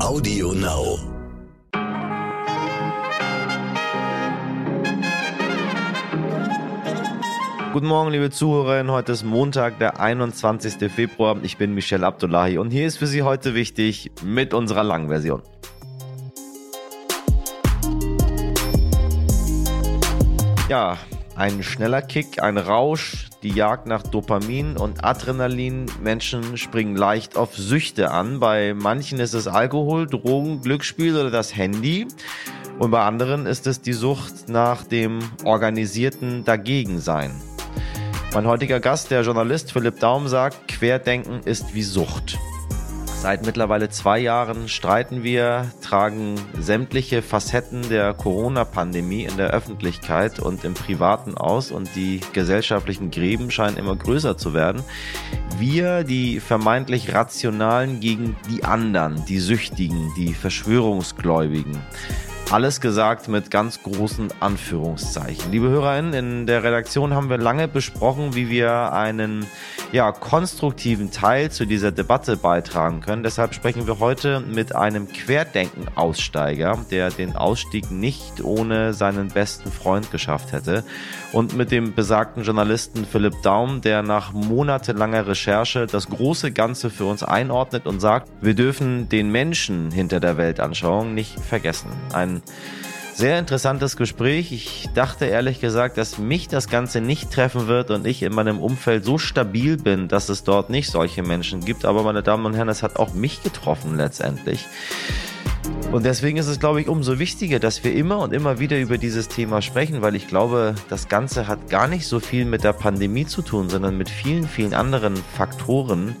Audio Now. Guten Morgen, liebe Zuhörerinnen. Heute ist Montag, der 21. Februar. Ich bin Michelle Abdullahi und hier ist für Sie heute wichtig mit unserer langen Version. Ja, ein schneller Kick, ein Rausch, die Jagd nach Dopamin und Adrenalin. Menschen springen leicht auf Süchte an. Bei manchen ist es Alkohol, Drogen, Glücksspiel oder das Handy. Und bei anderen ist es die Sucht nach dem organisierten Dagegensein. Mein heutiger Gast, der Journalist Philipp Daum, sagt, Querdenken ist wie Sucht. Seit mittlerweile zwei Jahren streiten wir, tragen sämtliche Facetten der Corona-Pandemie in der Öffentlichkeit und im Privaten aus und die gesellschaftlichen Gräben scheinen immer größer zu werden. Wir, die vermeintlich Rationalen gegen die anderen, die Süchtigen, die Verschwörungsgläubigen. Alles gesagt mit ganz großen Anführungszeichen. Liebe HörerInnen, in der Redaktion haben wir lange besprochen, wie wir einen ja, konstruktiven Teil zu dieser Debatte beitragen können. Deshalb sprechen wir heute mit einem Querdenken-Aussteiger, der den Ausstieg nicht ohne seinen besten Freund geschafft hätte. Und mit dem besagten Journalisten Philipp Daum, der nach monatelanger Recherche das große Ganze für uns einordnet und sagt, wir dürfen den Menschen hinter der Weltanschauung nicht vergessen. Ein sehr interessantes Gespräch. Ich dachte ehrlich gesagt, dass mich das Ganze nicht treffen wird und ich in meinem Umfeld so stabil bin, dass es dort nicht solche Menschen gibt. Aber meine Damen und Herren, es hat auch mich getroffen letztendlich. Und deswegen ist es, glaube ich, umso wichtiger, dass wir immer und immer wieder über dieses Thema sprechen, weil ich glaube, das Ganze hat gar nicht so viel mit der Pandemie zu tun, sondern mit vielen, vielen anderen Faktoren,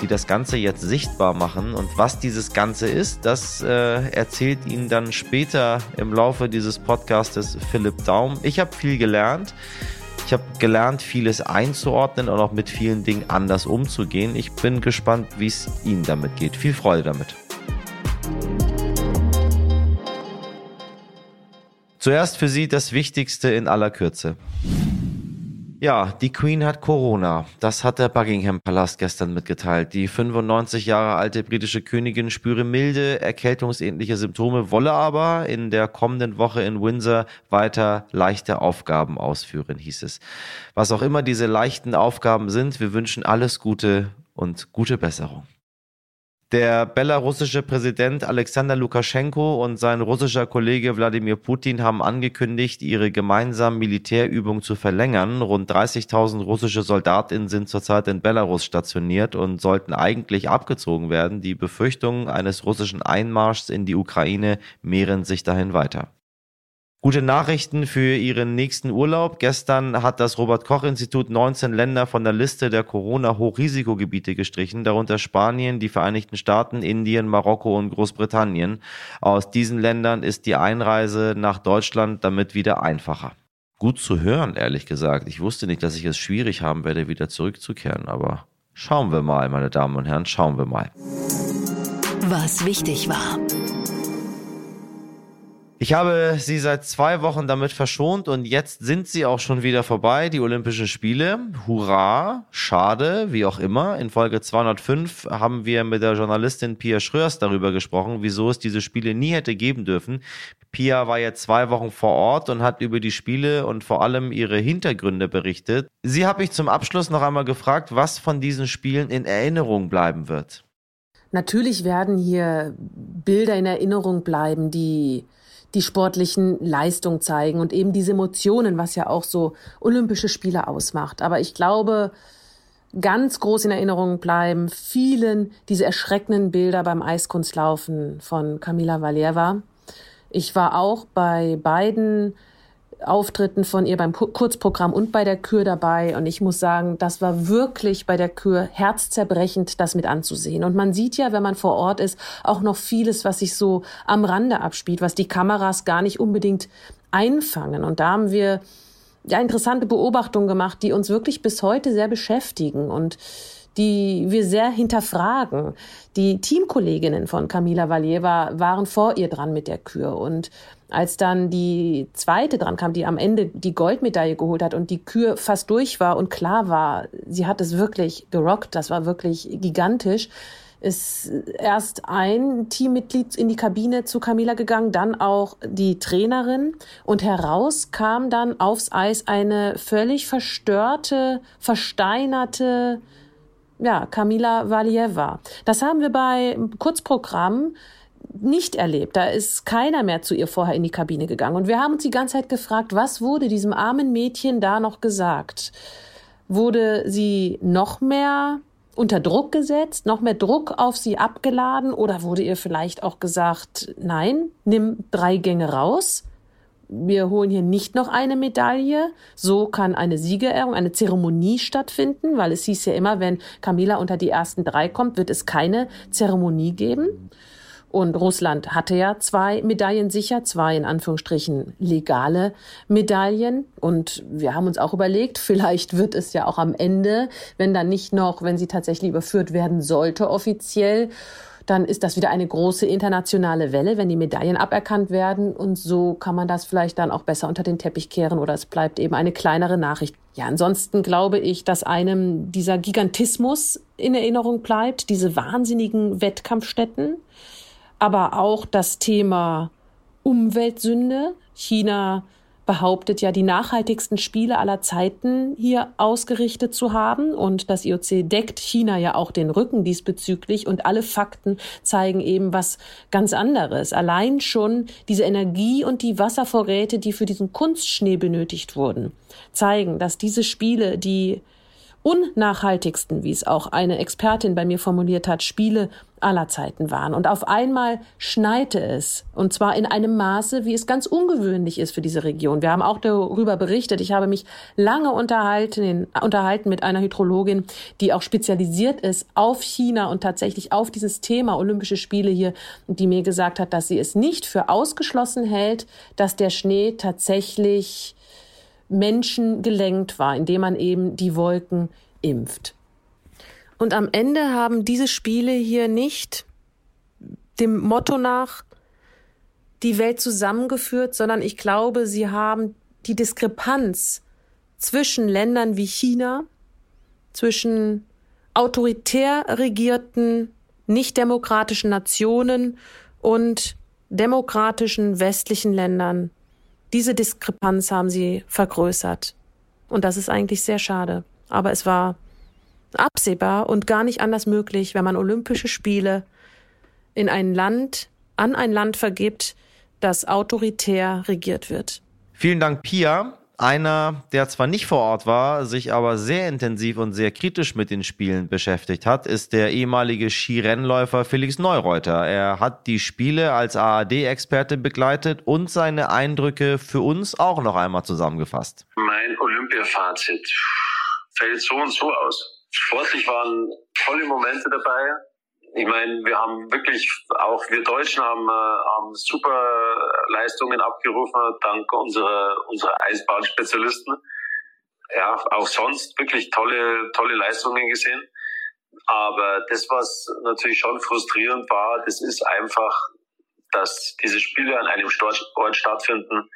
die das Ganze jetzt sichtbar machen. Und was dieses Ganze ist, das äh, erzählt Ihnen dann später im Laufe dieses Podcastes Philipp Daum. Ich habe viel gelernt. Ich habe gelernt, vieles einzuordnen und auch mit vielen Dingen anders umzugehen. Ich bin gespannt, wie es Ihnen damit geht. Viel Freude damit. Zuerst für Sie das Wichtigste in aller Kürze. Ja, die Queen hat Corona. Das hat der Buckingham Palast gestern mitgeteilt. Die 95 Jahre alte britische Königin spüre milde, erkältungsähnliche Symptome, wolle aber in der kommenden Woche in Windsor weiter leichte Aufgaben ausführen, hieß es. Was auch immer diese leichten Aufgaben sind, wir wünschen alles Gute und gute Besserung. Der belarussische Präsident Alexander Lukaschenko und sein russischer Kollege Wladimir Putin haben angekündigt, ihre gemeinsamen Militärübungen zu verlängern. Rund 30.000 russische Soldatinnen sind zurzeit in Belarus stationiert und sollten eigentlich abgezogen werden. Die Befürchtungen eines russischen Einmarschs in die Ukraine mehren sich dahin weiter. Gute Nachrichten für Ihren nächsten Urlaub. Gestern hat das Robert Koch Institut 19 Länder von der Liste der Corona-Hochrisikogebiete gestrichen, darunter Spanien, die Vereinigten Staaten, Indien, Marokko und Großbritannien. Aus diesen Ländern ist die Einreise nach Deutschland damit wieder einfacher. Gut zu hören, ehrlich gesagt. Ich wusste nicht, dass ich es schwierig haben werde, wieder zurückzukehren, aber schauen wir mal, meine Damen und Herren, schauen wir mal. Was wichtig war. Ich habe sie seit zwei Wochen damit verschont und jetzt sind sie auch schon wieder vorbei, die Olympischen Spiele. Hurra, schade, wie auch immer. In Folge 205 haben wir mit der Journalistin Pia Schröers darüber gesprochen, wieso es diese Spiele nie hätte geben dürfen. Pia war jetzt zwei Wochen vor Ort und hat über die Spiele und vor allem ihre Hintergründe berichtet. Sie habe ich zum Abschluss noch einmal gefragt, was von diesen Spielen in Erinnerung bleiben wird. Natürlich werden hier Bilder in Erinnerung bleiben, die die sportlichen Leistungen zeigen und eben diese Emotionen, was ja auch so Olympische Spiele ausmacht. Aber ich glaube, ganz groß in Erinnerung bleiben vielen diese erschreckenden Bilder beim Eiskunstlaufen von Kamila Valieva. Ich war auch bei beiden Auftritten von ihr beim Kurzprogramm und bei der Kür dabei. Und ich muss sagen, das war wirklich bei der Kür herzzerbrechend, das mit anzusehen. Und man sieht ja, wenn man vor Ort ist, auch noch vieles, was sich so am Rande abspielt, was die Kameras gar nicht unbedingt einfangen. Und da haben wir ja interessante Beobachtungen gemacht, die uns wirklich bis heute sehr beschäftigen und die wir sehr hinterfragen. Die Teamkolleginnen von Kamila Valieva waren vor ihr dran mit der Kür und als dann die zweite dran kam, die am Ende die Goldmedaille geholt hat und die Kür fast durch war und klar war, sie hat es wirklich gerockt, das war wirklich gigantisch. ist erst ein Teammitglied in die Kabine zu Camila gegangen, dann auch die Trainerin und heraus kam dann aufs Eis eine völlig verstörte, versteinerte, ja, Camila Valieva. Das haben wir bei Kurzprogramm nicht erlebt. Da ist keiner mehr zu ihr vorher in die Kabine gegangen. Und wir haben uns die ganze Zeit gefragt, was wurde diesem armen Mädchen da noch gesagt? Wurde sie noch mehr unter Druck gesetzt, noch mehr Druck auf sie abgeladen oder wurde ihr vielleicht auch gesagt, nein, nimm drei Gänge raus? Wir holen hier nicht noch eine Medaille. So kann eine Siegerehrung, eine Zeremonie stattfinden, weil es hieß ja immer, wenn Camila unter die ersten drei kommt, wird es keine Zeremonie geben. Und Russland hatte ja zwei Medaillen sicher, zwei in Anführungsstrichen legale Medaillen. Und wir haben uns auch überlegt, vielleicht wird es ja auch am Ende, wenn dann nicht noch, wenn sie tatsächlich überführt werden sollte, offiziell, dann ist das wieder eine große internationale Welle, wenn die Medaillen aberkannt werden. Und so kann man das vielleicht dann auch besser unter den Teppich kehren oder es bleibt eben eine kleinere Nachricht. Ja, ansonsten glaube ich, dass einem dieser Gigantismus in Erinnerung bleibt, diese wahnsinnigen Wettkampfstätten aber auch das Thema Umweltsünde. China behauptet ja, die nachhaltigsten Spiele aller Zeiten hier ausgerichtet zu haben. Und das IOC deckt China ja auch den Rücken diesbezüglich. Und alle Fakten zeigen eben was ganz anderes. Allein schon diese Energie und die Wasservorräte, die für diesen Kunstschnee benötigt wurden, zeigen, dass diese Spiele, die unnachhaltigsten, wie es auch eine Expertin bei mir formuliert hat, Spiele aller Zeiten waren. Und auf einmal schneite es. Und zwar in einem Maße, wie es ganz ungewöhnlich ist für diese Region. Wir haben auch darüber berichtet. Ich habe mich lange unterhalten, unterhalten mit einer Hydrologin, die auch spezialisiert ist auf China und tatsächlich auf dieses Thema Olympische Spiele hier, die mir gesagt hat, dass sie es nicht für ausgeschlossen hält, dass der Schnee tatsächlich Menschen gelenkt war, indem man eben die Wolken impft. Und am Ende haben diese Spiele hier nicht dem Motto nach die Welt zusammengeführt, sondern ich glaube, sie haben die Diskrepanz zwischen Ländern wie China, zwischen autoritär regierten, nicht demokratischen Nationen und demokratischen westlichen Ländern. Diese Diskrepanz haben sie vergrößert. Und das ist eigentlich sehr schade. Aber es war absehbar und gar nicht anders möglich, wenn man Olympische Spiele in ein Land, an ein Land vergibt, das autoritär regiert wird. Vielen Dank, Pia. Einer, der zwar nicht vor Ort war, sich aber sehr intensiv und sehr kritisch mit den Spielen beschäftigt hat, ist der ehemalige Skirennläufer Felix Neureuter. Er hat die Spiele als ARD-Experte begleitet und seine Eindrücke für uns auch noch einmal zusammengefasst. Mein Olympia-Fazit fällt so und so aus. Sportlich waren tolle Momente dabei. Ich meine, wir haben wirklich, auch wir Deutschen haben, äh, haben super Leistungen abgerufen, dank unserer, unserer Eisbahnspezialisten. Ja, auch sonst wirklich tolle, tolle Leistungen gesehen. Aber das, was natürlich schon frustrierend war, das ist einfach, dass diese Spiele an einem Ort stattfinden,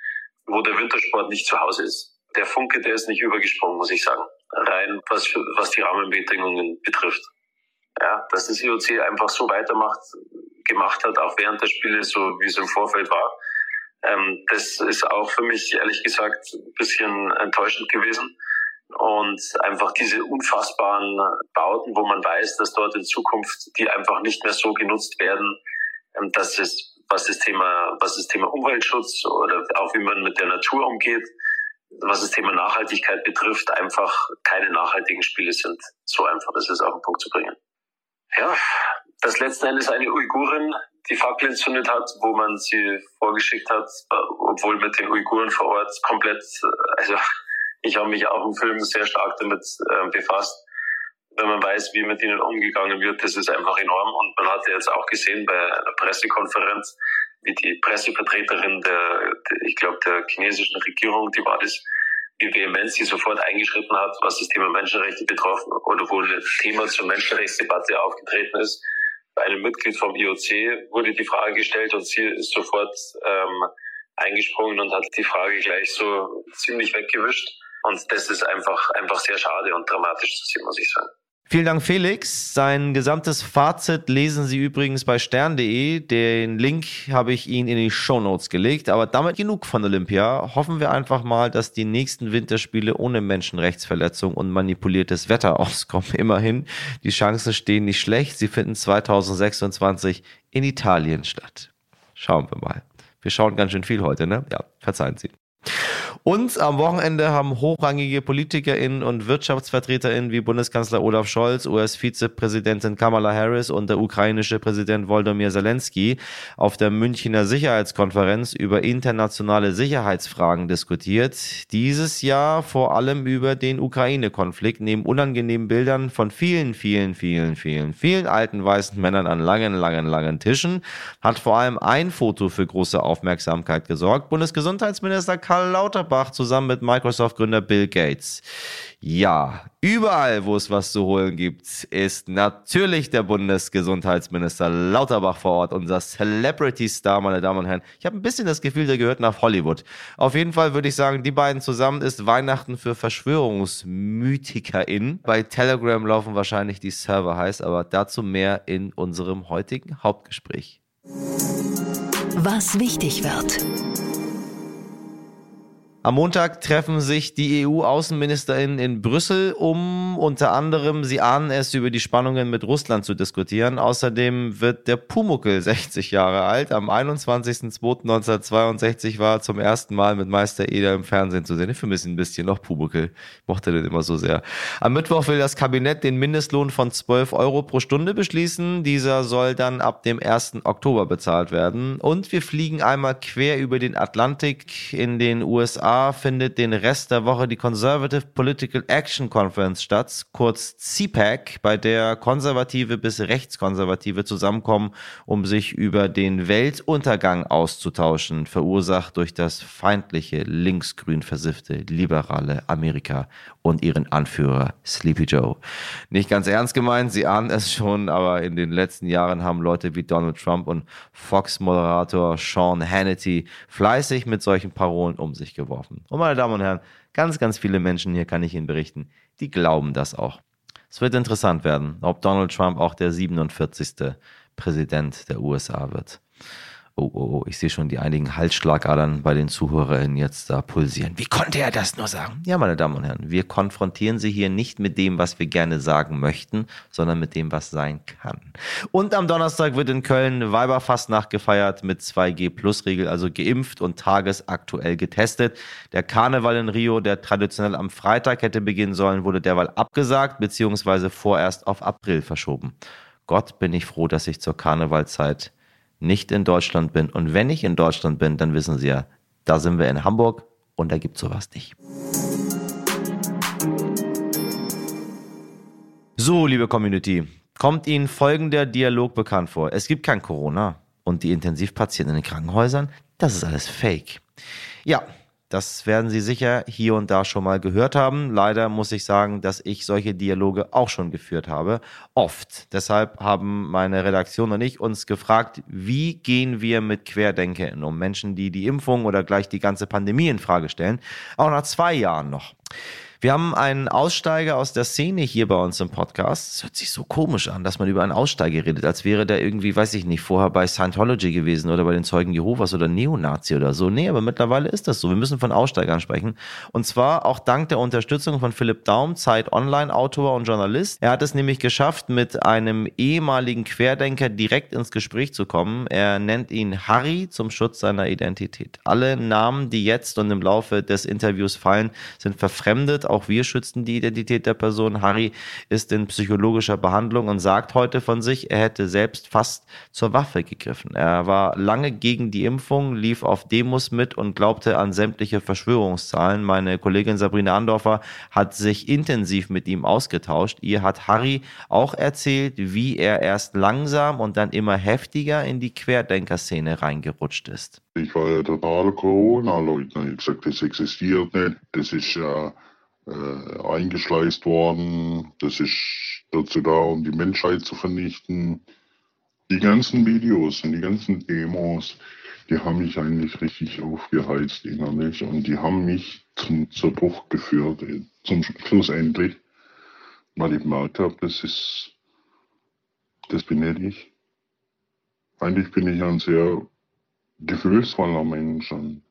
wo der Wintersport nicht zu Hause ist. Der Funke, der ist nicht übergesprungen, muss ich sagen rein, was, was die Rahmenbedingungen betrifft. Ja, dass das IOC einfach so weitermacht, gemacht hat, auch während der Spiele, so wie es im Vorfeld war. Ähm, das ist auch für mich, ehrlich gesagt, ein bisschen enttäuschend gewesen. Und einfach diese unfassbaren Bauten, wo man weiß, dass dort in Zukunft die einfach nicht mehr so genutzt werden, ähm, dass es, was das Thema, was das Thema Umweltschutz oder auch wie man mit der Natur umgeht, was das Thema Nachhaltigkeit betrifft, einfach keine nachhaltigen Spiele sind. So einfach ist es auf den Punkt zu bringen. Ja, das letzten Endes eine Uigurin, die Fackel entzündet hat, wo man sie vorgeschickt hat, obwohl mit den Uiguren vor Ort komplett, also ich habe mich auch im Film sehr stark damit äh, befasst. Wenn man weiß, wie mit ihnen umgegangen wird, das ist einfach enorm. Und man hatte jetzt auch gesehen bei einer Pressekonferenz, wie die Pressevertreterin der, der ich glaube, der chinesischen Regierung, die war das, wie vehement sie sofort eingeschritten hat, was das Thema Menschenrechte betroffen oder wo das Thema zur Menschenrechtsdebatte aufgetreten ist. Bei einem Mitglied vom IOC wurde die Frage gestellt und sie ist sofort ähm, eingesprungen und hat die Frage gleich so ziemlich weggewischt. Und das ist einfach, einfach sehr schade und dramatisch zu sehen, muss ich sagen. Vielen Dank, Felix. Sein gesamtes Fazit lesen Sie übrigens bei stern.de. Den Link habe ich Ihnen in die Show Notes gelegt. Aber damit genug von Olympia. Hoffen wir einfach mal, dass die nächsten Winterspiele ohne Menschenrechtsverletzung und manipuliertes Wetter auskommen. Immerhin, die Chancen stehen nicht schlecht. Sie finden 2026 in Italien statt. Schauen wir mal. Wir schauen ganz schön viel heute, ne? Ja, verzeihen Sie. Und am Wochenende haben hochrangige PolitikerInnen und WirtschaftsvertreterInnen wie Bundeskanzler Olaf Scholz, US-Vizepräsidentin Kamala Harris und der ukrainische Präsident Volodymyr Zelensky auf der Münchner Sicherheitskonferenz über internationale Sicherheitsfragen diskutiert. Dieses Jahr vor allem über den Ukraine-Konflikt, neben unangenehmen Bildern von vielen, vielen, vielen, vielen, vielen alten weißen Männern an langen, langen, langen Tischen, hat vor allem ein Foto für große Aufmerksamkeit gesorgt. Bundesgesundheitsminister Karl Lauterbach Lauterbach zusammen mit Microsoft-Gründer Bill Gates. Ja, überall, wo es was zu holen gibt, ist natürlich der Bundesgesundheitsminister Lauterbach vor Ort, unser Celebrity-Star, meine Damen und Herren. Ich habe ein bisschen das Gefühl, der gehört nach Hollywood. Auf jeden Fall würde ich sagen, die beiden zusammen ist Weihnachten für VerschwörungsmythikerInnen. Bei Telegram laufen wahrscheinlich die Server heiß, aber dazu mehr in unserem heutigen Hauptgespräch. Was wichtig wird. Am Montag treffen sich die EU-Außenministerinnen in Brüssel, um unter anderem, sie ahnen es, über die Spannungen mit Russland zu diskutieren. Außerdem wird der Pumuckel 60 Jahre alt. Am 21.02.1962 war er zum ersten Mal mit Meister Eder im Fernsehen zu sehen. Ich vermisse ihn ein bisschen noch Pumuckel. Ich mochte den immer so sehr. Am Mittwoch will das Kabinett den Mindestlohn von 12 Euro pro Stunde beschließen. Dieser soll dann ab dem 1. Oktober bezahlt werden. Und wir fliegen einmal quer über den Atlantik in den USA findet den Rest der Woche die Conservative Political Action Conference statt, kurz CPAC, bei der Konservative bis Rechtskonservative zusammenkommen, um sich über den Weltuntergang auszutauschen, verursacht durch das feindliche, linksgrün versiffte, liberale Amerika und ihren Anführer Sleepy Joe. Nicht ganz ernst gemeint, Sie ahnen es schon, aber in den letzten Jahren haben Leute wie Donald Trump und Fox-Moderator Sean Hannity fleißig mit solchen Parolen um sich geworfen. Und meine Damen und Herren, ganz, ganz viele Menschen hier kann ich Ihnen berichten, die glauben das auch. Es wird interessant werden, ob Donald Trump auch der 47. Präsident der USA wird. Oh, oh, oh, ich sehe schon die einigen Halsschlagadern bei den Zuhörerinnen jetzt da pulsieren. Wie konnte er das nur sagen? Ja, meine Damen und Herren, wir konfrontieren Sie hier nicht mit dem, was wir gerne sagen möchten, sondern mit dem, was sein kann. Und am Donnerstag wird in Köln Weiberfastnacht gefeiert mit 2G-Plus-Regel, also geimpft und tagesaktuell getestet. Der Karneval in Rio, der traditionell am Freitag hätte beginnen sollen, wurde derweil abgesagt, beziehungsweise vorerst auf April verschoben. Gott bin ich froh, dass ich zur Karnevalzeit nicht in Deutschland bin. Und wenn ich in Deutschland bin, dann wissen Sie ja, da sind wir in Hamburg und da gibt es sowas nicht. So, liebe Community, kommt Ihnen folgender Dialog bekannt vor. Es gibt kein Corona und die Intensivpatienten in den Krankenhäusern, das ist alles Fake. Ja, das werden Sie sicher hier und da schon mal gehört haben. Leider muss ich sagen, dass ich solche Dialoge auch schon geführt habe. Oft. Deshalb haben meine Redaktion und ich uns gefragt, wie gehen wir mit Querdenkern um Menschen, die die Impfung oder gleich die ganze Pandemie in Frage stellen. Auch nach zwei Jahren noch. Wir haben einen Aussteiger aus der Szene hier bei uns im Podcast. Es hört sich so komisch an, dass man über einen Aussteiger redet, als wäre der irgendwie, weiß ich nicht, vorher bei Scientology gewesen oder bei den Zeugen Jehovas oder Neonazi oder so. Nee, aber mittlerweile ist das so. Wir müssen von Aussteigern sprechen. Und zwar auch dank der Unterstützung von Philipp Daum, Zeit Online, Autor und Journalist. Er hat es nämlich geschafft, mit einem ehemaligen Querdenker direkt ins Gespräch zu kommen. Er nennt ihn Harry zum Schutz seiner Identität. Alle Namen, die jetzt und im Laufe des Interviews fallen, sind verfremdet auch wir schützen die Identität der Person. Harry ist in psychologischer Behandlung und sagt heute von sich, er hätte selbst fast zur Waffe gegriffen. Er war lange gegen die Impfung, lief auf Demos mit und glaubte an sämtliche Verschwörungszahlen. Meine Kollegin Sabrina Andorfer hat sich intensiv mit ihm ausgetauscht. Ihr hat Harry auch erzählt, wie er erst langsam und dann immer heftiger in die Querdenkerszene reingerutscht ist. Ich war ja totaler Corona-Leugner. Ich habe gesagt, das existiert nicht. Das ist ja eingeschleust worden. Das ist dazu da, um die Menschheit zu vernichten. Die ganzen Videos und die ganzen Demos, die haben mich eigentlich richtig aufgeheizt innerlich und die haben mich zum, zur Bruch geführt, zum Schluss endlich. weil ich gemerkt habe, das ist, das bin nicht ich. Eigentlich bin ich ein sehr gefühlsvoller Mensch und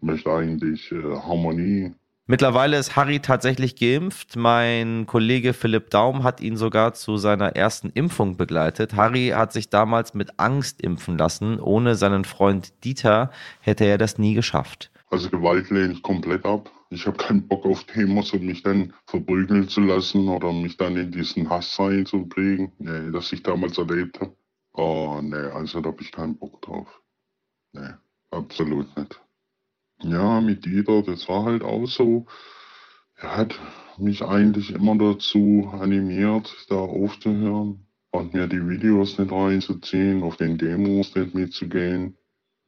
möchte eigentlich äh, Harmonie Mittlerweile ist Harry tatsächlich geimpft. Mein Kollege Philipp Daum hat ihn sogar zu seiner ersten Impfung begleitet. Harry hat sich damals mit Angst impfen lassen. Ohne seinen Freund Dieter hätte er das nie geschafft. Also Gewalt lehne ich komplett ab. Ich habe keinen Bock auf Demos und mich dann verprügeln zu lassen oder mich dann in diesen Hass reinzubringen, nee, das ich damals erlebt habe. Oh, nee, also da habe ich keinen Bock drauf. Nee, absolut nicht. Ja, mit Dieter, das war halt auch so. Er hat mich eigentlich immer dazu animiert, da aufzuhören und mir die Videos nicht reinzuziehen, auf den Demos nicht mitzugehen.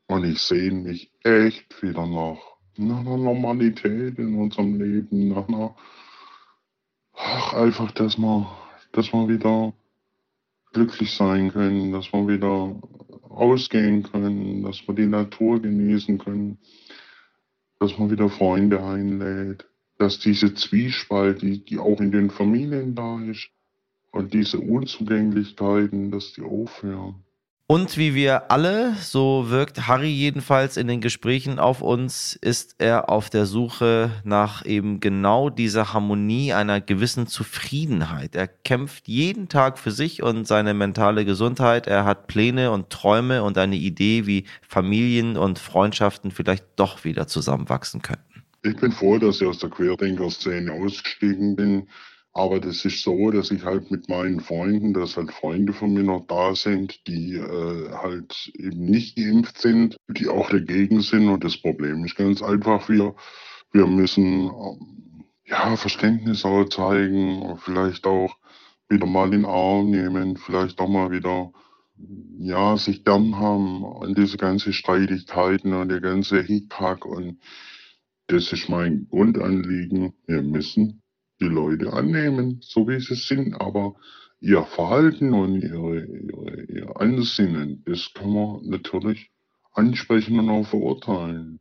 Und ich sehe mich echt wieder nach, nach einer Normalität in unserem Leben, nach einer, ach, einfach, dass wir, dass wir wieder glücklich sein können, dass wir wieder ausgehen können, dass wir die Natur genießen können dass man wieder Freunde einlädt, dass diese Zwiespalt, die, die auch in den Familien da ist, und diese Unzugänglichkeiten, dass die aufhören. Und wie wir alle, so wirkt Harry jedenfalls in den Gesprächen auf uns, ist er auf der Suche nach eben genau dieser Harmonie, einer gewissen Zufriedenheit. Er kämpft jeden Tag für sich und seine mentale Gesundheit. Er hat Pläne und Träume und eine Idee, wie Familien und Freundschaften vielleicht doch wieder zusammenwachsen könnten. Ich bin froh, dass ich aus der Querdenker-Szene ausgestiegen bin aber das ist so, dass ich halt mit meinen Freunden, dass halt Freunde von mir noch da sind, die äh, halt eben nicht geimpft sind, die auch dagegen sind. Und das Problem ist ganz einfach, wir, wir müssen ähm, ja Verständnis auch zeigen, vielleicht auch wieder mal in den Arm nehmen, vielleicht auch mal wieder ja, sich gern haben an diese ganzen Streitigkeiten und der ganze Hickhack und das ist mein Grundanliegen. Wir müssen die Leute annehmen, so wie sie sind, aber ihr Verhalten und ihre, ihre, ihr Ansinnen, das kann man natürlich ansprechen und auch verurteilen.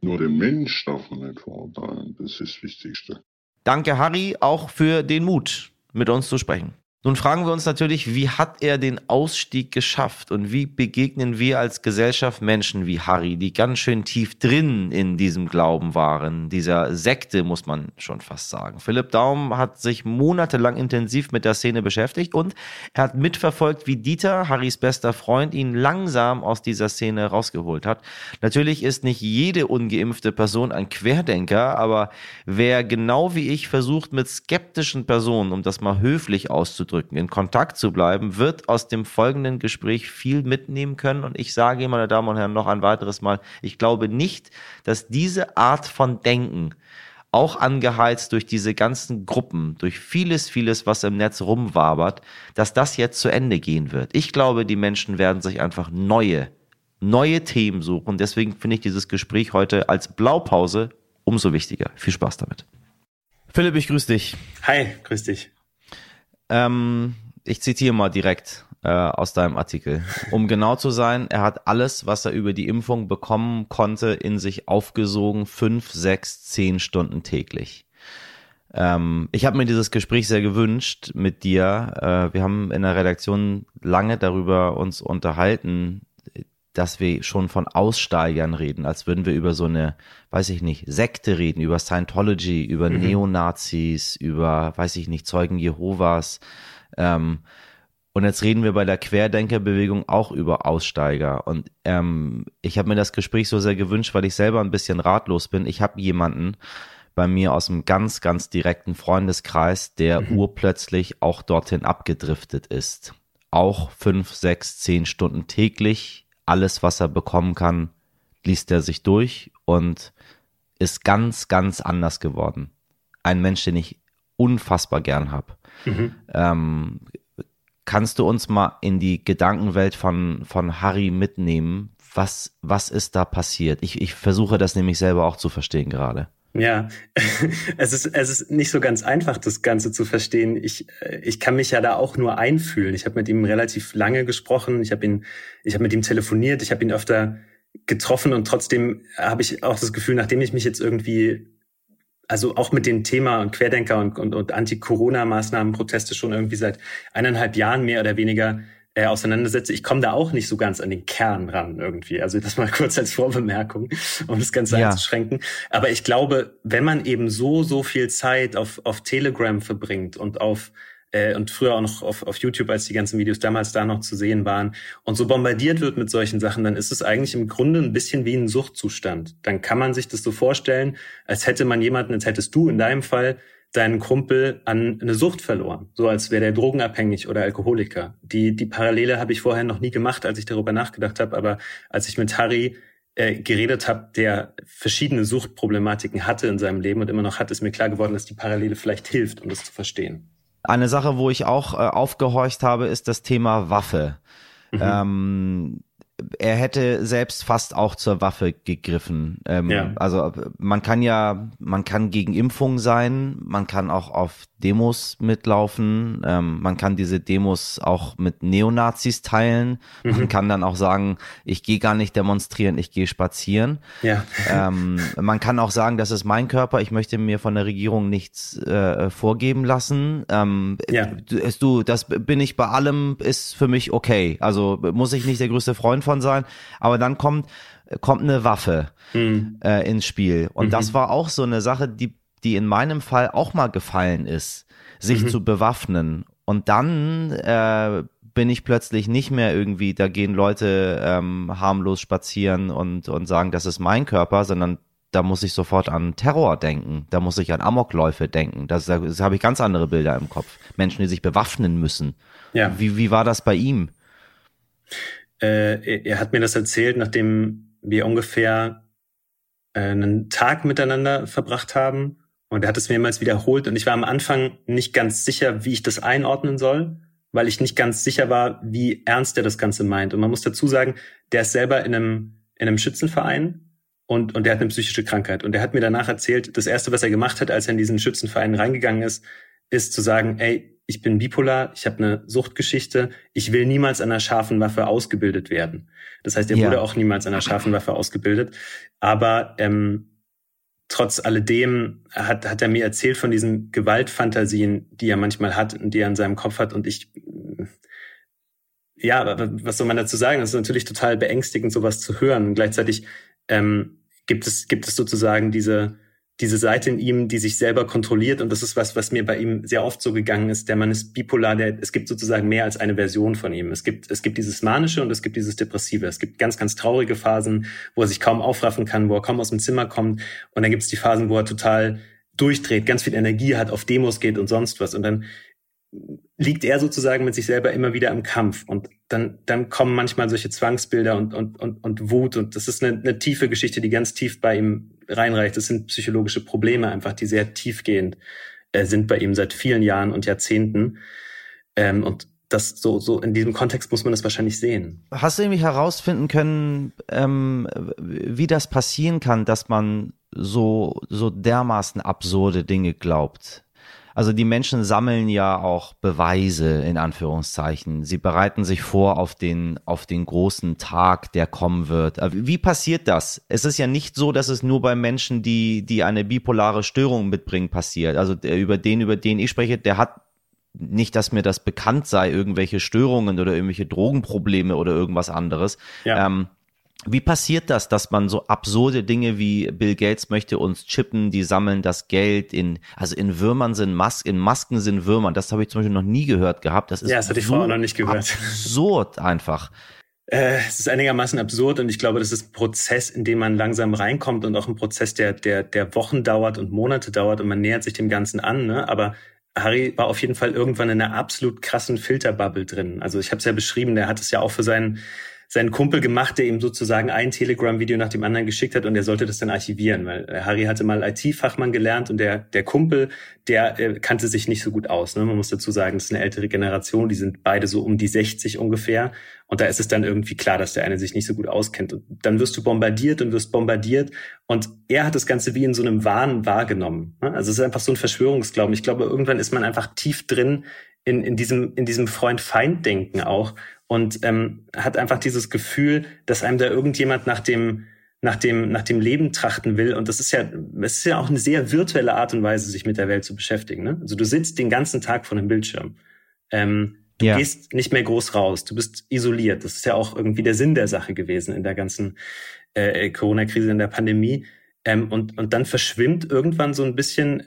Nur den Mensch darf man nicht verurteilen, das ist das Wichtigste. Danke, Harry, auch für den Mut, mit uns zu sprechen. Nun fragen wir uns natürlich, wie hat er den Ausstieg geschafft und wie begegnen wir als Gesellschaft Menschen wie Harry, die ganz schön tief drin in diesem Glauben waren, dieser Sekte, muss man schon fast sagen. Philipp Daum hat sich monatelang intensiv mit der Szene beschäftigt und er hat mitverfolgt, wie Dieter, Harrys bester Freund, ihn langsam aus dieser Szene rausgeholt hat. Natürlich ist nicht jede ungeimpfte Person ein Querdenker, aber wer genau wie ich versucht, mit skeptischen Personen, um das mal höflich auszudrücken, auszudrücken, in Kontakt zu bleiben, wird aus dem folgenden Gespräch viel mitnehmen können. Und ich sage Ihnen, meine Damen und Herren, noch ein weiteres Mal, ich glaube nicht, dass diese Art von Denken auch angeheizt durch diese ganzen Gruppen, durch vieles, vieles, was im Netz rumwabert, dass das jetzt zu Ende gehen wird. Ich glaube, die Menschen werden sich einfach neue, neue Themen suchen. Deswegen finde ich dieses Gespräch heute als Blaupause umso wichtiger. Viel Spaß damit. Philipp, ich grüße dich. Hi, grüß dich. Ähm, ich zitiere mal direkt äh, aus deinem Artikel. Um genau zu sein, er hat alles, was er über die Impfung bekommen konnte, in sich aufgesogen, fünf, sechs, zehn Stunden täglich. Ähm, ich habe mir dieses Gespräch sehr gewünscht mit dir. Äh, wir haben in der Redaktion lange darüber uns unterhalten, dass wir schon von Aussteigern reden, als würden wir über so eine, weiß ich nicht, Sekte reden, über Scientology, über mhm. Neonazis, über, weiß ich nicht, Zeugen Jehovas. Ähm, und jetzt reden wir bei der Querdenkerbewegung auch über Aussteiger. Und ähm, ich habe mir das Gespräch so sehr gewünscht, weil ich selber ein bisschen ratlos bin. Ich habe jemanden bei mir aus einem ganz, ganz direkten Freundeskreis, der mhm. urplötzlich auch dorthin abgedriftet ist. Auch fünf, sechs, zehn Stunden täglich alles, was er bekommen kann, liest er sich durch und ist ganz, ganz anders geworden. Ein Mensch, den ich unfassbar gern habe. Mhm. Ähm, kannst du uns mal in die Gedankenwelt von, von Harry mitnehmen? Was, was ist da passiert? Ich, ich versuche das nämlich selber auch zu verstehen gerade. Ja, es ist, es ist nicht so ganz einfach, das Ganze zu verstehen. Ich, ich kann mich ja da auch nur einfühlen. Ich habe mit ihm relativ lange gesprochen. Ich habe ihn, ich habe mit ihm telefoniert. Ich habe ihn öfter getroffen und trotzdem habe ich auch das Gefühl, nachdem ich mich jetzt irgendwie also auch mit dem Thema und Querdenker und, und, und Anti-Corona-Maßnahmen, Proteste schon irgendwie seit eineinhalb Jahren mehr oder weniger äh, auseinandersetze, ich komme da auch nicht so ganz an den Kern ran irgendwie. Also das mal kurz als Vorbemerkung, um das Ganze ja. einzuschränken. Aber ich glaube, wenn man eben so, so viel Zeit auf, auf Telegram verbringt und auf äh, und früher auch noch auf, auf YouTube, als die ganzen Videos damals da noch zu sehen waren und so bombardiert wird mit solchen Sachen, dann ist es eigentlich im Grunde ein bisschen wie ein Suchtzustand. Dann kann man sich das so vorstellen, als hätte man jemanden, als hättest du in deinem Fall deinen Kumpel an eine Sucht verloren, so als wäre der drogenabhängig oder Alkoholiker. Die, die Parallele habe ich vorher noch nie gemacht, als ich darüber nachgedacht habe, aber als ich mit Harry äh, geredet habe, der verschiedene Suchtproblematiken hatte in seinem Leben und immer noch hat, ist mir klar geworden, dass die Parallele vielleicht hilft, um das zu verstehen. Eine Sache, wo ich auch äh, aufgehorcht habe, ist das Thema Waffe. Mhm. Ähm, er hätte selbst fast auch zur Waffe gegriffen. Ähm, ja. Also man kann ja, man kann gegen Impfung sein, man kann auch auf Demos mitlaufen, ähm, man kann diese Demos auch mit Neonazis teilen, mhm. man kann dann auch sagen, ich gehe gar nicht demonstrieren, ich gehe spazieren. Ja. Ähm, man kann auch sagen, das ist mein Körper, ich möchte mir von der Regierung nichts äh, vorgeben lassen. Ähm, ja. Du, das bin ich bei allem, ist für mich okay. Also muss ich nicht der größte Freund von sein, aber dann kommt kommt eine Waffe mhm. äh, ins Spiel und mhm. das war auch so eine Sache, die die in meinem Fall auch mal gefallen ist, sich mhm. zu bewaffnen. Und dann äh, bin ich plötzlich nicht mehr irgendwie, da gehen Leute ähm, harmlos spazieren und, und sagen, das ist mein Körper, sondern da muss ich sofort an Terror denken, da muss ich an Amokläufe denken. Das, das habe ich ganz andere Bilder im Kopf. Menschen, die sich bewaffnen müssen. Ja. Wie, wie war das bei ihm? Äh, er hat mir das erzählt, nachdem wir ungefähr äh, einen Tag miteinander verbracht haben und er hat es mehrmals wiederholt und ich war am Anfang nicht ganz sicher, wie ich das einordnen soll, weil ich nicht ganz sicher war, wie ernst er das Ganze meint. Und man muss dazu sagen, der ist selber in einem, in einem Schützenverein und, und der hat eine psychische Krankheit. Und er hat mir danach erzählt, das erste, was er gemacht hat, als er in diesen Schützenverein reingegangen ist, ist zu sagen, ey, ich bin bipolar, ich habe eine Suchtgeschichte, ich will niemals an einer scharfen Waffe ausgebildet werden. Das heißt, er ja. wurde auch niemals an einer scharfen Waffe ausgebildet. Aber ähm, trotz alledem hat, hat er mir erzählt von diesen Gewaltfantasien, die er manchmal hat und die er in seinem Kopf hat. Und ich, ja, was soll man dazu sagen? Es ist natürlich total beängstigend, sowas zu hören. Und gleichzeitig ähm, gibt es, gibt es sozusagen diese, diese Seite in ihm, die sich selber kontrolliert. Und das ist was, was mir bei ihm sehr oft so gegangen ist. Der Mann ist bipolar, der, es gibt sozusagen mehr als eine Version von ihm. Es gibt, es gibt dieses Manische und es gibt dieses Depressive. Es gibt ganz, ganz traurige Phasen, wo er sich kaum aufraffen kann, wo er kaum aus dem Zimmer kommt. Und dann gibt es die Phasen, wo er total durchdreht, ganz viel Energie hat, auf Demos geht und sonst was. Und dann liegt er sozusagen mit sich selber immer wieder im Kampf. Und dann, dann kommen manchmal solche Zwangsbilder und, und, und, und Wut. Und das ist eine, eine tiefe Geschichte, die ganz tief bei ihm reinreicht. Das sind psychologische Probleme einfach, die sehr tiefgehend äh, sind bei ihm seit vielen Jahren und Jahrzehnten. Ähm, und das so, so in diesem Kontext muss man das wahrscheinlich sehen. Hast du irgendwie herausfinden können, ähm, wie das passieren kann, dass man so, so dermaßen absurde Dinge glaubt? Also die Menschen sammeln ja auch Beweise in Anführungszeichen. Sie bereiten sich vor auf den, auf den großen Tag, der kommen wird. Äh, wie passiert das? Es ist ja nicht so, dass es nur bei Menschen, die, die eine bipolare Störung mitbringen, passiert. Also der, über den, über den ich spreche, der hat nicht, dass mir das bekannt sei, irgendwelche Störungen oder irgendwelche Drogenprobleme oder irgendwas anderes. Ja. Ähm, wie passiert das, dass man so absurde Dinge wie Bill Gates möchte uns chippen, die sammeln das Geld in, also in Würmern sind Masken, in Masken sind Würmern. Das habe ich zum Beispiel noch nie gehört gehabt. Das ist ja, das hatte ich vorher noch nicht gehört. Absurd einfach. Äh, es ist einigermaßen absurd und ich glaube, das ist ein Prozess, in dem man langsam reinkommt und auch ein Prozess, der, der, der Wochen dauert und Monate dauert und man nähert sich dem Ganzen an. Ne? Aber Harry war auf jeden Fall irgendwann in einer absolut krassen Filterbubble drin. Also ich habe es ja beschrieben, der hat es ja auch für seinen seinen Kumpel gemacht, der ihm sozusagen ein Telegram-Video nach dem anderen geschickt hat und er sollte das dann archivieren, weil äh, Harry hatte mal IT-Fachmann gelernt und der, der Kumpel, der äh, kannte sich nicht so gut aus. Ne? Man muss dazu sagen, das ist eine ältere Generation, die sind beide so um die 60 ungefähr und da ist es dann irgendwie klar, dass der eine sich nicht so gut auskennt. Und dann wirst du bombardiert und wirst bombardiert und er hat das Ganze wie in so einem Wahn wahrgenommen. Ne? Also es ist einfach so ein Verschwörungsglauben. Ich glaube, irgendwann ist man einfach tief drin in, in diesem, in diesem Freund-Feind-Denken auch und ähm, hat einfach dieses Gefühl, dass einem da irgendjemand nach dem nach dem, nach dem Leben trachten will. Und das ist ja, es ist ja auch eine sehr virtuelle Art und Weise, sich mit der Welt zu beschäftigen. Ne? Also du sitzt den ganzen Tag vor einem Bildschirm. Ähm, du ja. gehst nicht mehr groß raus. Du bist isoliert. Das ist ja auch irgendwie der Sinn der Sache gewesen in der ganzen äh, Corona-Krise, in der Pandemie. Ähm, und, und dann verschwimmt irgendwann so ein bisschen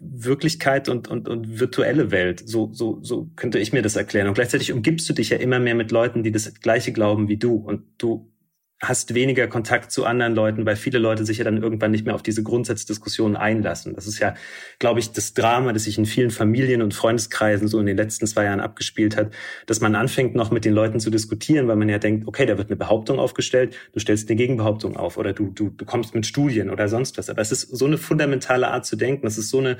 Wirklichkeit und, und, und virtuelle Welt. So, so, so könnte ich mir das erklären. Und gleichzeitig umgibst du dich ja immer mehr mit Leuten, die das Gleiche glauben wie du. Und du hast weniger Kontakt zu anderen Leuten, weil viele Leute sich ja dann irgendwann nicht mehr auf diese Grundsatzdiskussionen einlassen. Das ist ja, glaube ich, das Drama, das sich in vielen Familien und Freundeskreisen so in den letzten zwei Jahren abgespielt hat, dass man anfängt, noch mit den Leuten zu diskutieren, weil man ja denkt, okay, da wird eine Behauptung aufgestellt, du stellst eine Gegenbehauptung auf oder du, du, du kommst mit Studien oder sonst was. Aber es ist so eine fundamentale Art zu denken, es ist so eine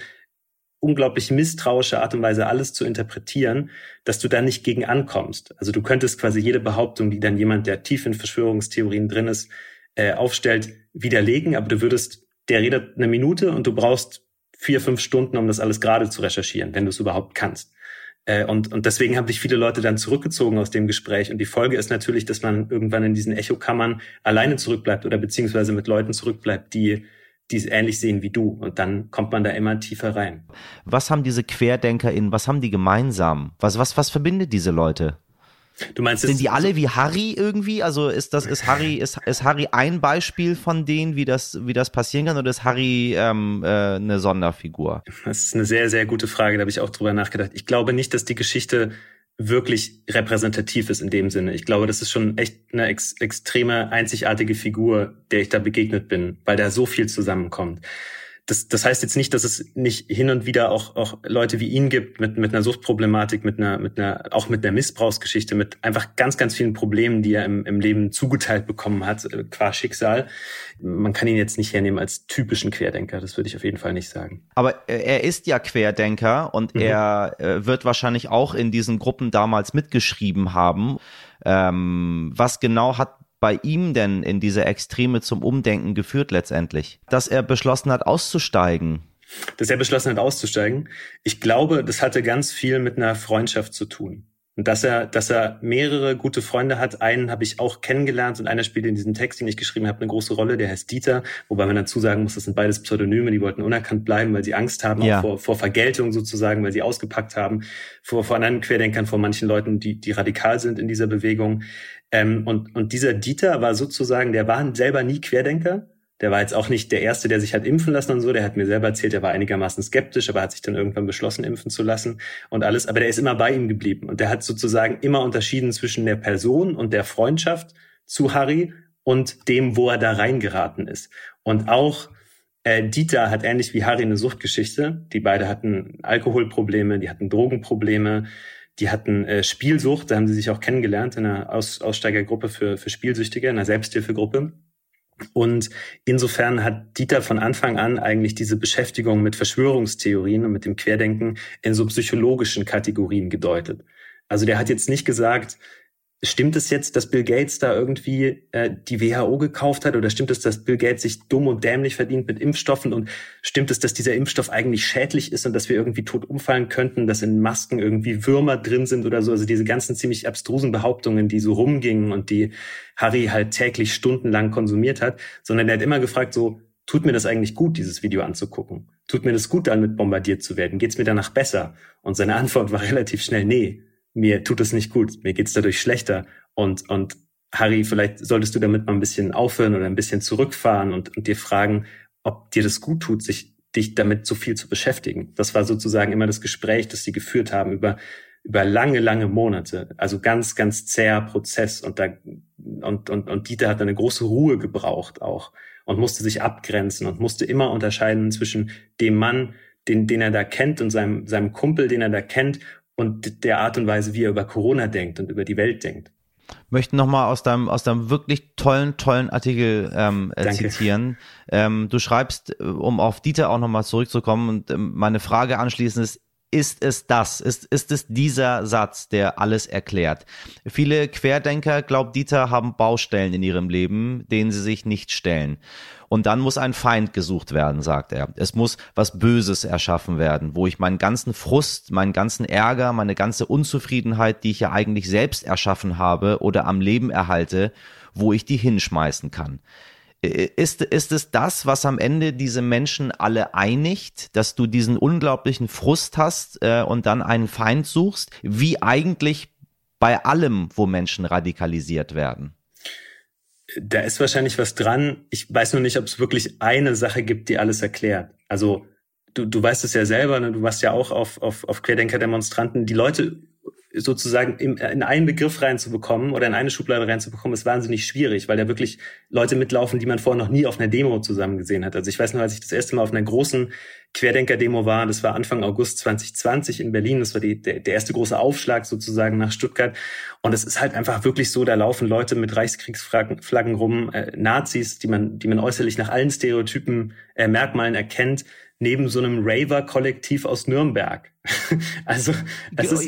unglaublich misstrauische Art und Weise, alles zu interpretieren, dass du da nicht gegen ankommst. Also du könntest quasi jede Behauptung, die dann jemand, der tief in Verschwörungstheorien drin ist, äh, aufstellt, widerlegen, aber du würdest, der redet eine Minute und du brauchst vier, fünf Stunden, um das alles gerade zu recherchieren, wenn du es überhaupt kannst. Äh, und, und deswegen haben sich viele Leute dann zurückgezogen aus dem Gespräch. Und die Folge ist natürlich, dass man irgendwann in diesen Echokammern alleine zurückbleibt oder beziehungsweise mit Leuten zurückbleibt, die die es ähnlich sehen wie du. Und dann kommt man da immer tiefer rein. Was haben diese QuerdenkerInnen, was haben die gemeinsam? Was, was, was verbindet diese Leute? Du meinst sind die alle wie Harry irgendwie? Also ist das ist Harry ist, ist Harry ein Beispiel von denen, wie das wie das passieren kann, oder ist Harry ähm, äh, eine Sonderfigur? Das ist eine sehr sehr gute Frage. Da habe ich auch drüber nachgedacht. Ich glaube nicht, dass die Geschichte wirklich repräsentativ ist in dem Sinne. Ich glaube, das ist schon echt eine ex extreme, einzigartige Figur, der ich da begegnet bin, weil da so viel zusammenkommt das, das heißt jetzt nicht, dass es nicht hin und wieder auch, auch Leute wie ihn gibt mit, mit einer Suchtproblematik, mit einer, mit einer, auch mit einer Missbrauchsgeschichte, mit einfach ganz, ganz vielen Problemen, die er im, im Leben zugeteilt bekommen hat, äh, qua Schicksal. Man kann ihn jetzt nicht hernehmen als typischen Querdenker, das würde ich auf jeden Fall nicht sagen. Aber er ist ja Querdenker und mhm. er äh, wird wahrscheinlich auch in diesen Gruppen damals mitgeschrieben haben. Ähm, was genau hat bei ihm denn in diese Extreme zum Umdenken geführt letztendlich? Dass er beschlossen hat, auszusteigen? Dass er beschlossen hat, auszusteigen. Ich glaube, das hatte ganz viel mit einer Freundschaft zu tun. Und dass er, dass er mehrere gute Freunde hat. Einen habe ich auch kennengelernt und einer spielt in diesem Text, den ich geschrieben habe, eine große Rolle. Der heißt Dieter, wobei man dazu sagen muss, das sind beides Pseudonyme. Die wollten unerkannt bleiben, weil sie Angst haben ja. vor, vor Vergeltung sozusagen, weil sie ausgepackt haben vor, vor anderen Querdenkern, vor manchen Leuten, die, die radikal sind in dieser Bewegung. Ähm, und, und dieser Dieter war sozusagen, der war selber nie Querdenker. Der war jetzt auch nicht der Erste, der sich hat impfen lassen und so. Der hat mir selber erzählt, er war einigermaßen skeptisch, aber hat sich dann irgendwann beschlossen, impfen zu lassen und alles. Aber der ist immer bei ihm geblieben. Und der hat sozusagen immer unterschieden zwischen der Person und der Freundschaft zu Harry und dem, wo er da reingeraten ist. Und auch äh, Dieter hat ähnlich wie Harry eine Suchtgeschichte. Die beide hatten Alkoholprobleme, die hatten Drogenprobleme die hatten äh, Spielsucht, da haben sie sich auch kennengelernt in einer Aus Aussteigergruppe für, für Spielsüchtige, in einer Selbsthilfegruppe. Und insofern hat Dieter von Anfang an eigentlich diese Beschäftigung mit Verschwörungstheorien und mit dem Querdenken in so psychologischen Kategorien gedeutet. Also der hat jetzt nicht gesagt, Stimmt es jetzt, dass Bill Gates da irgendwie äh, die WHO gekauft hat oder stimmt es, dass Bill Gates sich dumm und dämlich verdient mit Impfstoffen und stimmt es, dass dieser Impfstoff eigentlich schädlich ist und dass wir irgendwie tot umfallen könnten, dass in Masken irgendwie Würmer drin sind oder so, also diese ganzen ziemlich abstrusen Behauptungen, die so rumgingen und die Harry halt täglich stundenlang konsumiert hat, sondern er hat immer gefragt so, tut mir das eigentlich gut, dieses Video anzugucken? Tut mir das gut, damit bombardiert zu werden? Geht's mir danach besser? Und seine Antwort war relativ schnell, nee mir tut es nicht gut, mir geht's dadurch schlechter. Und, und Harry, vielleicht solltest du damit mal ein bisschen aufhören oder ein bisschen zurückfahren und, und dir fragen, ob dir das gut tut, sich dich damit so viel zu beschäftigen. Das war sozusagen immer das Gespräch, das sie geführt haben über über lange, lange Monate. Also ganz, ganz zäher Prozess. Und da und, und, und Dieter hat eine große Ruhe gebraucht auch und musste sich abgrenzen und musste immer unterscheiden zwischen dem Mann, den, den er da kennt und seinem, seinem Kumpel, den er da kennt und der Art und Weise, wie er über Corona denkt und über die Welt denkt. Möchte nochmal aus deinem, aus deinem wirklich tollen, tollen Artikel ähm, äh, zitieren. Ähm, du schreibst, äh, um auf Dieter auch nochmal zurückzukommen, und ähm, meine Frage anschließend ist, ist es das? Ist, ist es dieser Satz, der alles erklärt? Viele Querdenker, glaubt Dieter, haben Baustellen in ihrem Leben, denen sie sich nicht stellen. Und dann muss ein Feind gesucht werden, sagt er. Es muss was Böses erschaffen werden, wo ich meinen ganzen Frust, meinen ganzen Ärger, meine ganze Unzufriedenheit, die ich ja eigentlich selbst erschaffen habe oder am Leben erhalte, wo ich die hinschmeißen kann. Ist, ist es das, was am Ende diese Menschen alle einigt, dass du diesen unglaublichen Frust hast äh, und dann einen Feind suchst, wie eigentlich bei allem, wo Menschen radikalisiert werden? Da ist wahrscheinlich was dran. Ich weiß nur nicht, ob es wirklich eine Sache gibt, die alles erklärt. Also du, du weißt es ja selber, ne? du warst ja auch auf, auf, auf Querdenker-Demonstranten. Die Leute sozusagen in, in einen Begriff reinzubekommen oder in eine Schublade reinzubekommen, ist wahnsinnig schwierig, weil da wirklich Leute mitlaufen, die man vorher noch nie auf einer Demo zusammen gesehen hat. Also ich weiß noch, als ich das erste Mal auf einer großen Querdenker-Demo war, das war Anfang August 2020 in Berlin, das war die, der, der erste große Aufschlag sozusagen nach Stuttgart. Und es ist halt einfach wirklich so, da laufen Leute mit Reichskriegsflaggen rum, äh, Nazis, die man, die man äußerlich nach allen Stereotypen, äh, Merkmalen erkennt, neben so einem Raver-Kollektiv aus Nürnberg. also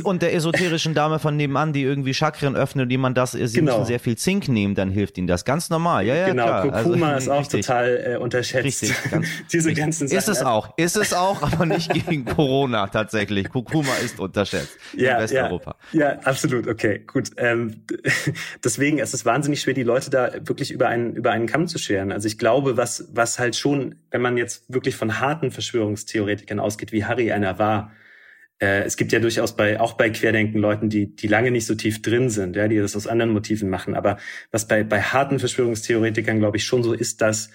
und der esoterischen Dame von nebenan, die irgendwie Chakren öffnet, die man das, sie genau. müssen sehr viel Zink nehmen, dann hilft ihnen das ganz normal. Ja, ja, genau. Klar. Kurkuma also, ist auch richtig. total äh, unterschätzt. Richtig, ganz, diese richtig. ganzen Sachen. Ist es auch, ist es auch, aber nicht gegen Corona tatsächlich. Kurkuma ist unterschätzt ja, in Westeuropa. Ja, ja, absolut. Okay, gut. Ähm, deswegen ist es wahnsinnig schwer, die Leute da wirklich über einen über einen Kamm zu scheren. Also ich glaube, was was halt schon, wenn man jetzt wirklich von harten Verschwörungstheoretikern ausgeht, wie Harry einer war äh, es gibt ja durchaus bei, auch bei Querdenken Leuten, die, die lange nicht so tief drin sind, ja, die das aus anderen Motiven machen. Aber was bei, bei harten Verschwörungstheoretikern, glaube ich, schon so ist, dass,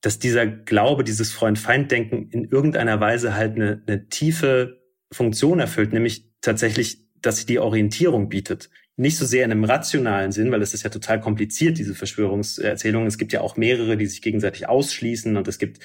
dass dieser Glaube, dieses Freund-Feind-Denken in irgendeiner Weise halt eine, eine tiefe Funktion erfüllt, nämlich tatsächlich, dass sie die Orientierung bietet. Nicht so sehr in einem rationalen Sinn, weil es ist ja total kompliziert, diese Verschwörungserzählungen. Es gibt ja auch mehrere, die sich gegenseitig ausschließen und es gibt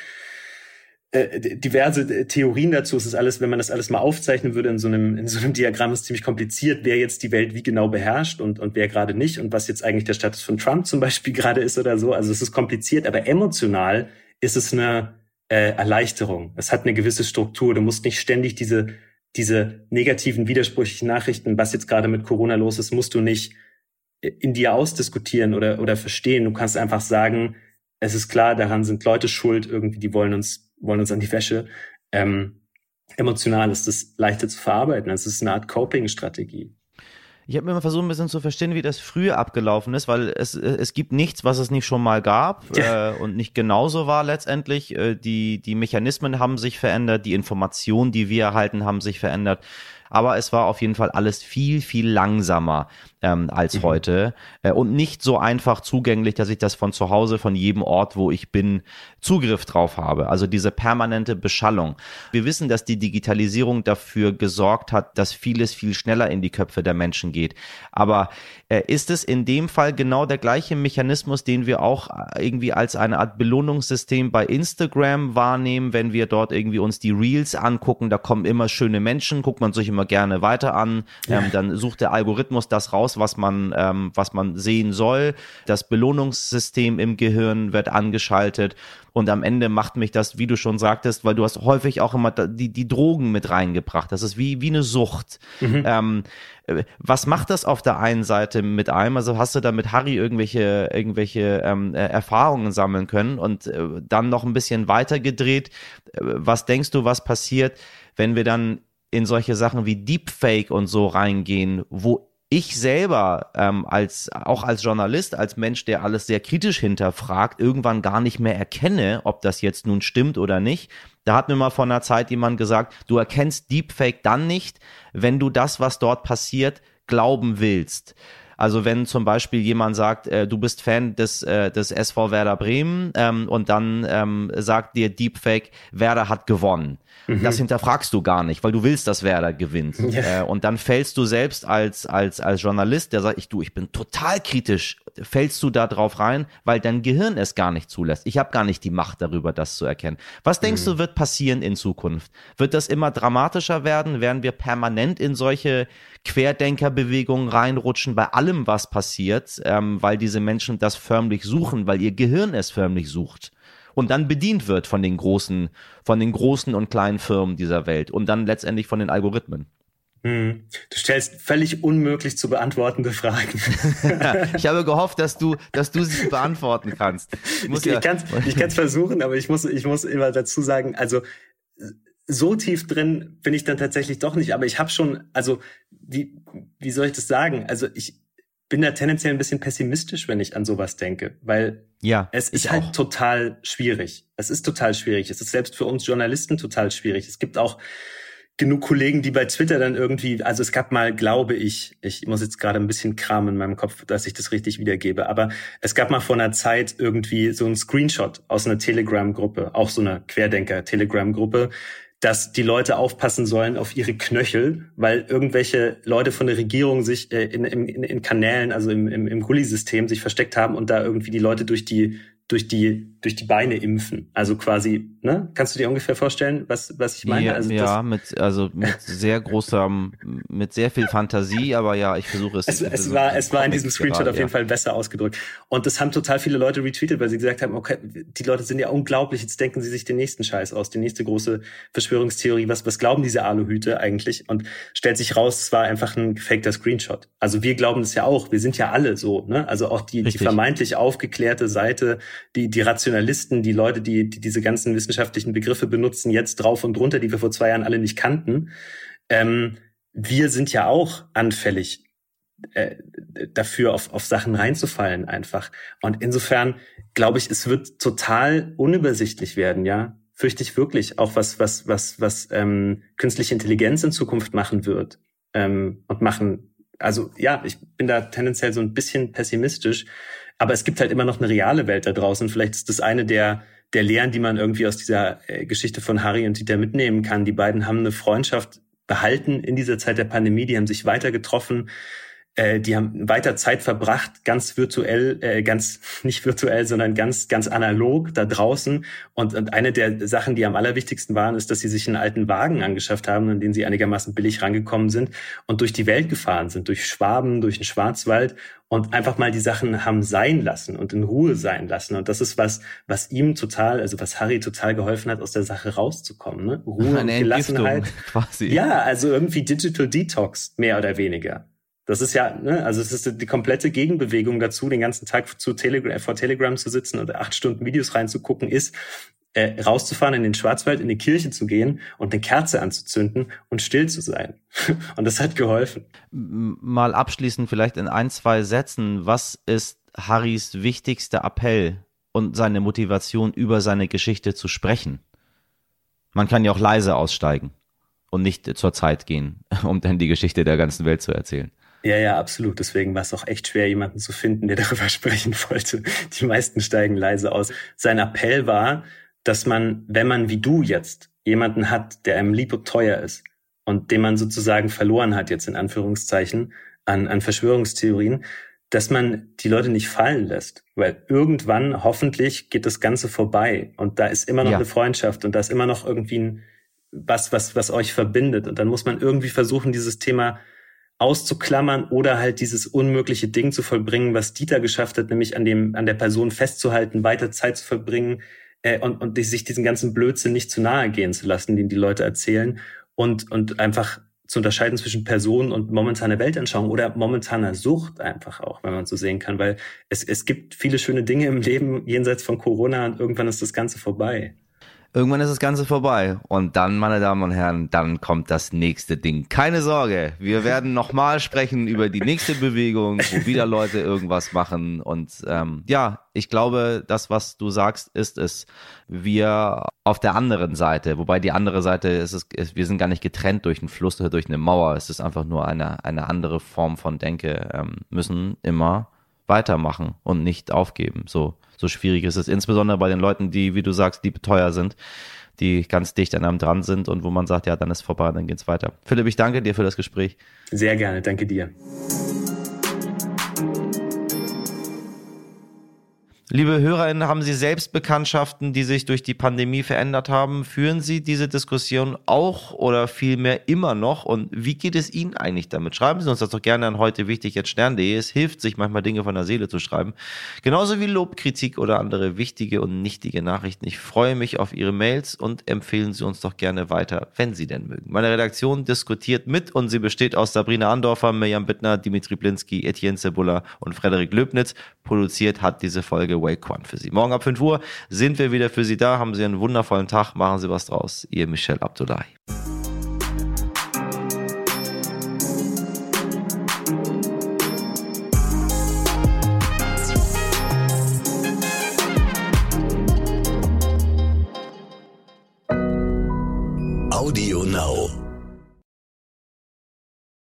äh, diverse äh, Theorien dazu. Es ist alles, wenn man das alles mal aufzeichnen würde in so einem, in so einem Diagramm, ist ziemlich kompliziert, wer jetzt die Welt wie genau beherrscht und, und wer gerade nicht und was jetzt eigentlich der Status von Trump zum Beispiel gerade ist oder so. Also es ist kompliziert, aber emotional ist es eine äh, Erleichterung. Es hat eine gewisse Struktur. Du musst nicht ständig diese, diese negativen, widersprüchlichen Nachrichten, was jetzt gerade mit Corona los ist, musst du nicht äh, in dir ausdiskutieren oder, oder verstehen. Du kannst einfach sagen, es ist klar, daran sind Leute schuld, irgendwie, die wollen uns wollen uns an die Wäsche. Ähm, emotional ist das leichter zu verarbeiten. Es ist eine Art Coping-Strategie. Ich habe mir mal versucht, ein bisschen zu verstehen, wie das früher abgelaufen ist, weil es, es gibt nichts, was es nicht schon mal gab ja. äh, und nicht genauso war letztendlich. Äh, die, die Mechanismen haben sich verändert, die Informationen, die wir erhalten, haben sich verändert. Aber es war auf jeden Fall alles viel, viel langsamer ähm, als mhm. heute äh, und nicht so einfach zugänglich, dass ich das von zu Hause, von jedem Ort, wo ich bin, Zugriff drauf habe. Also diese permanente Beschallung. Wir wissen, dass die Digitalisierung dafür gesorgt hat, dass vieles viel schneller in die Köpfe der Menschen geht. Aber äh, ist es in dem Fall genau der gleiche Mechanismus, den wir auch äh, irgendwie als eine Art Belohnungssystem bei Instagram wahrnehmen, wenn wir dort irgendwie uns die Reels angucken, da kommen immer schöne Menschen, guckt man sich immer gerne weiter an, ähm, dann sucht der Algorithmus das raus, raus, was man, ähm, was man sehen soll. Das Belohnungssystem im Gehirn wird angeschaltet und am Ende macht mich das, wie du schon sagtest, weil du hast häufig auch immer die, die Drogen mit reingebracht. Das ist wie, wie eine Sucht. Mhm. Ähm, äh, was macht das auf der einen Seite mit einem? Also hast du da mit Harry irgendwelche, irgendwelche ähm, äh, Erfahrungen sammeln können und äh, dann noch ein bisschen weiter gedreht? Äh, was denkst du, was passiert, wenn wir dann in solche Sachen wie Deepfake und so reingehen, wo ich selber ähm, als auch als Journalist, als Mensch, der alles sehr kritisch hinterfragt, irgendwann gar nicht mehr erkenne, ob das jetzt nun stimmt oder nicht. Da hat mir mal vor einer Zeit jemand gesagt, du erkennst Deepfake dann nicht, wenn du das, was dort passiert, glauben willst. Also wenn zum Beispiel jemand sagt, äh, du bist Fan des, äh, des SV Werder Bremen ähm, und dann ähm, sagt dir Deepfake, Werder hat gewonnen Mhm. Das hinterfragst du gar nicht, weil du willst, dass Werder gewinnt. Ja. Äh, und dann fällst du selbst als, als, als Journalist, der sagt, ich, du, ich bin total kritisch, fällst du da drauf rein, weil dein Gehirn es gar nicht zulässt. Ich habe gar nicht die Macht darüber, das zu erkennen. Was denkst mhm. du, wird passieren in Zukunft? Wird das immer dramatischer werden? Werden wir permanent in solche Querdenkerbewegungen reinrutschen bei allem, was passiert, ähm, weil diese Menschen das förmlich suchen, weil ihr Gehirn es förmlich sucht? und dann bedient wird von den großen, von den großen und kleinen Firmen dieser Welt und dann letztendlich von den Algorithmen. Hm. Du stellst völlig unmöglich zu beantwortende Fragen. ich habe gehofft, dass du, dass du sie beantworten kannst. Ich, ich, ja ich kann es versuchen, aber ich muss, ich muss immer dazu sagen, also so tief drin bin ich dann tatsächlich doch nicht. Aber ich habe schon, also wie, wie soll ich das sagen? Also ich bin da tendenziell ein bisschen pessimistisch, wenn ich an sowas denke, weil ja, es ist halt auch. total schwierig. Es ist total schwierig. Es ist selbst für uns Journalisten total schwierig. Es gibt auch genug Kollegen, die bei Twitter dann irgendwie, also es gab mal, glaube ich, ich muss jetzt gerade ein bisschen Kram in meinem Kopf, dass ich das richtig wiedergebe, aber es gab mal vor einer Zeit irgendwie so ein Screenshot aus einer Telegram-Gruppe, auch so einer Querdenker-Telegram-Gruppe, dass die Leute aufpassen sollen auf ihre Knöchel, weil irgendwelche Leute von der Regierung sich äh, in, in, in Kanälen, also im, im, im Gully-System, sich versteckt haben und da irgendwie die Leute durch die durch die durch die Beine impfen. Also quasi, ne? Kannst du dir ungefähr vorstellen, was was ich meine? Ja, also ja mit also mit sehr großer mit sehr viel Fantasie, aber ja, ich versuche es. Es, es war es war in diesem Screenshot gerade, auf jeden ja. Fall besser ausgedrückt. Und das haben total viele Leute retweetet, weil sie gesagt haben, okay, die Leute sind ja unglaublich. Jetzt denken sie sich den nächsten Scheiß aus, die nächste große Verschwörungstheorie. Was was glauben diese Aluhüte eigentlich? Und stellt sich raus, es war einfach ein gefakter Screenshot. Also wir glauben das ja auch. Wir sind ja alle so, ne? Also auch die, die vermeintlich aufgeklärte Seite die, die Rationalisten, die Leute, die, die diese ganzen wissenschaftlichen Begriffe benutzen, jetzt drauf und drunter, die wir vor zwei Jahren alle nicht kannten. Ähm, wir sind ja auch anfällig äh, dafür, auf, auf Sachen reinzufallen einfach. Und insofern glaube ich, es wird total unübersichtlich werden, ja. Fürchte ich wirklich, auch was, was, was, was ähm, künstliche Intelligenz in Zukunft machen wird ähm, und machen. Also ja, ich bin da tendenziell so ein bisschen pessimistisch. Aber es gibt halt immer noch eine reale Welt da draußen. Vielleicht ist das eine der, der Lehren, die man irgendwie aus dieser äh, Geschichte von Harry und Dieter mitnehmen kann. Die beiden haben eine Freundschaft behalten in dieser Zeit der Pandemie. Die haben sich weiter getroffen. Äh, die haben weiter Zeit verbracht, ganz virtuell, äh, ganz nicht virtuell, sondern ganz, ganz analog da draußen. Und, und eine der Sachen, die am allerwichtigsten waren, ist, dass sie sich einen alten Wagen angeschafft haben, in den sie einigermaßen billig rangekommen sind und durch die Welt gefahren sind, durch Schwaben, durch den Schwarzwald und einfach mal die Sachen haben sein lassen und in Ruhe sein lassen. Und das ist was, was ihm total, also was Harry total geholfen hat, aus der Sache rauszukommen. Ne? Ruhe Eine und Gelassenheit. Quasi. Ja, also irgendwie Digital Detox, mehr oder weniger. Das ist ja, ne, also es ist die komplette Gegenbewegung dazu, den ganzen Tag zu Telegram, vor Telegram zu sitzen oder acht Stunden Videos reinzugucken, ist, äh, rauszufahren in den Schwarzwald, in die Kirche zu gehen und eine Kerze anzuzünden und still zu sein. und das hat geholfen. Mal abschließend vielleicht in ein, zwei Sätzen, was ist Harrys wichtigster Appell und seine Motivation, über seine Geschichte zu sprechen? Man kann ja auch leise aussteigen und nicht zur Zeit gehen, um dann die Geschichte der ganzen Welt zu erzählen. Ja, ja, absolut. Deswegen war es auch echt schwer, jemanden zu finden, der darüber sprechen wollte. Die meisten steigen leise aus. Sein Appell war, dass man, wenn man wie du jetzt jemanden hat, der einem lieb und teuer ist und den man sozusagen verloren hat, jetzt in Anführungszeichen, an, an Verschwörungstheorien, dass man die Leute nicht fallen lässt. Weil irgendwann, hoffentlich, geht das Ganze vorbei und da ist immer noch ja. eine Freundschaft und da ist immer noch irgendwie ein, was, was, was euch verbindet. Und dann muss man irgendwie versuchen, dieses Thema auszuklammern oder halt dieses unmögliche Ding zu vollbringen, was Dieter geschafft hat, nämlich an dem, an der Person festzuhalten, weiter Zeit zu verbringen äh, und, und sich diesen ganzen Blödsinn nicht zu nahe gehen zu lassen, den die Leute erzählen und, und einfach zu unterscheiden zwischen Person und momentaner Weltanschauung oder momentaner Sucht einfach auch, wenn man so sehen kann, weil es, es gibt viele schöne Dinge im Leben jenseits von Corona und irgendwann ist das Ganze vorbei. Irgendwann ist das Ganze vorbei. Und dann, meine Damen und Herren, dann kommt das nächste Ding. Keine Sorge, wir werden nochmal sprechen über die nächste Bewegung, wo wieder Leute irgendwas machen. Und ähm, ja, ich glaube, das, was du sagst, ist es, wir auf der anderen Seite, wobei die andere Seite ist es, ist, wir sind gar nicht getrennt durch einen Fluss oder durch eine Mauer. Es ist einfach nur eine, eine andere Form von Denke, ähm, müssen immer weitermachen und nicht aufgeben. So, so schwierig ist es. Insbesondere bei den Leuten, die, wie du sagst, die teuer sind, die ganz dicht an einem dran sind und wo man sagt, ja, dann ist vorbei, dann geht's weiter. Philipp, ich danke dir für das Gespräch. Sehr gerne, danke dir. Liebe HörerInnen, haben Sie selbst Bekanntschaften, die sich durch die Pandemie verändert haben? Führen Sie diese Diskussion auch oder vielmehr immer noch? Und wie geht es Ihnen eigentlich damit? Schreiben Sie uns das doch gerne an heute wichtig jetzt stern.de. Es hilft sich manchmal Dinge von der Seele zu schreiben. Genauso wie Lob, Kritik oder andere wichtige und nichtige Nachrichten. Ich freue mich auf Ihre Mails und empfehlen Sie uns doch gerne weiter, wenn Sie denn mögen. Meine Redaktion diskutiert mit und sie besteht aus Sabrina Andorfer, Mirjam Bittner, Dimitri Blinski, Etienne Cebula und Frederik Löbnitz. Produziert hat diese Folge Wake One für Sie. Morgen ab 5 Uhr sind wir wieder für Sie da. Haben Sie einen wundervollen Tag. Machen Sie was draus. Ihr Michel Abdullahi. Audio Now.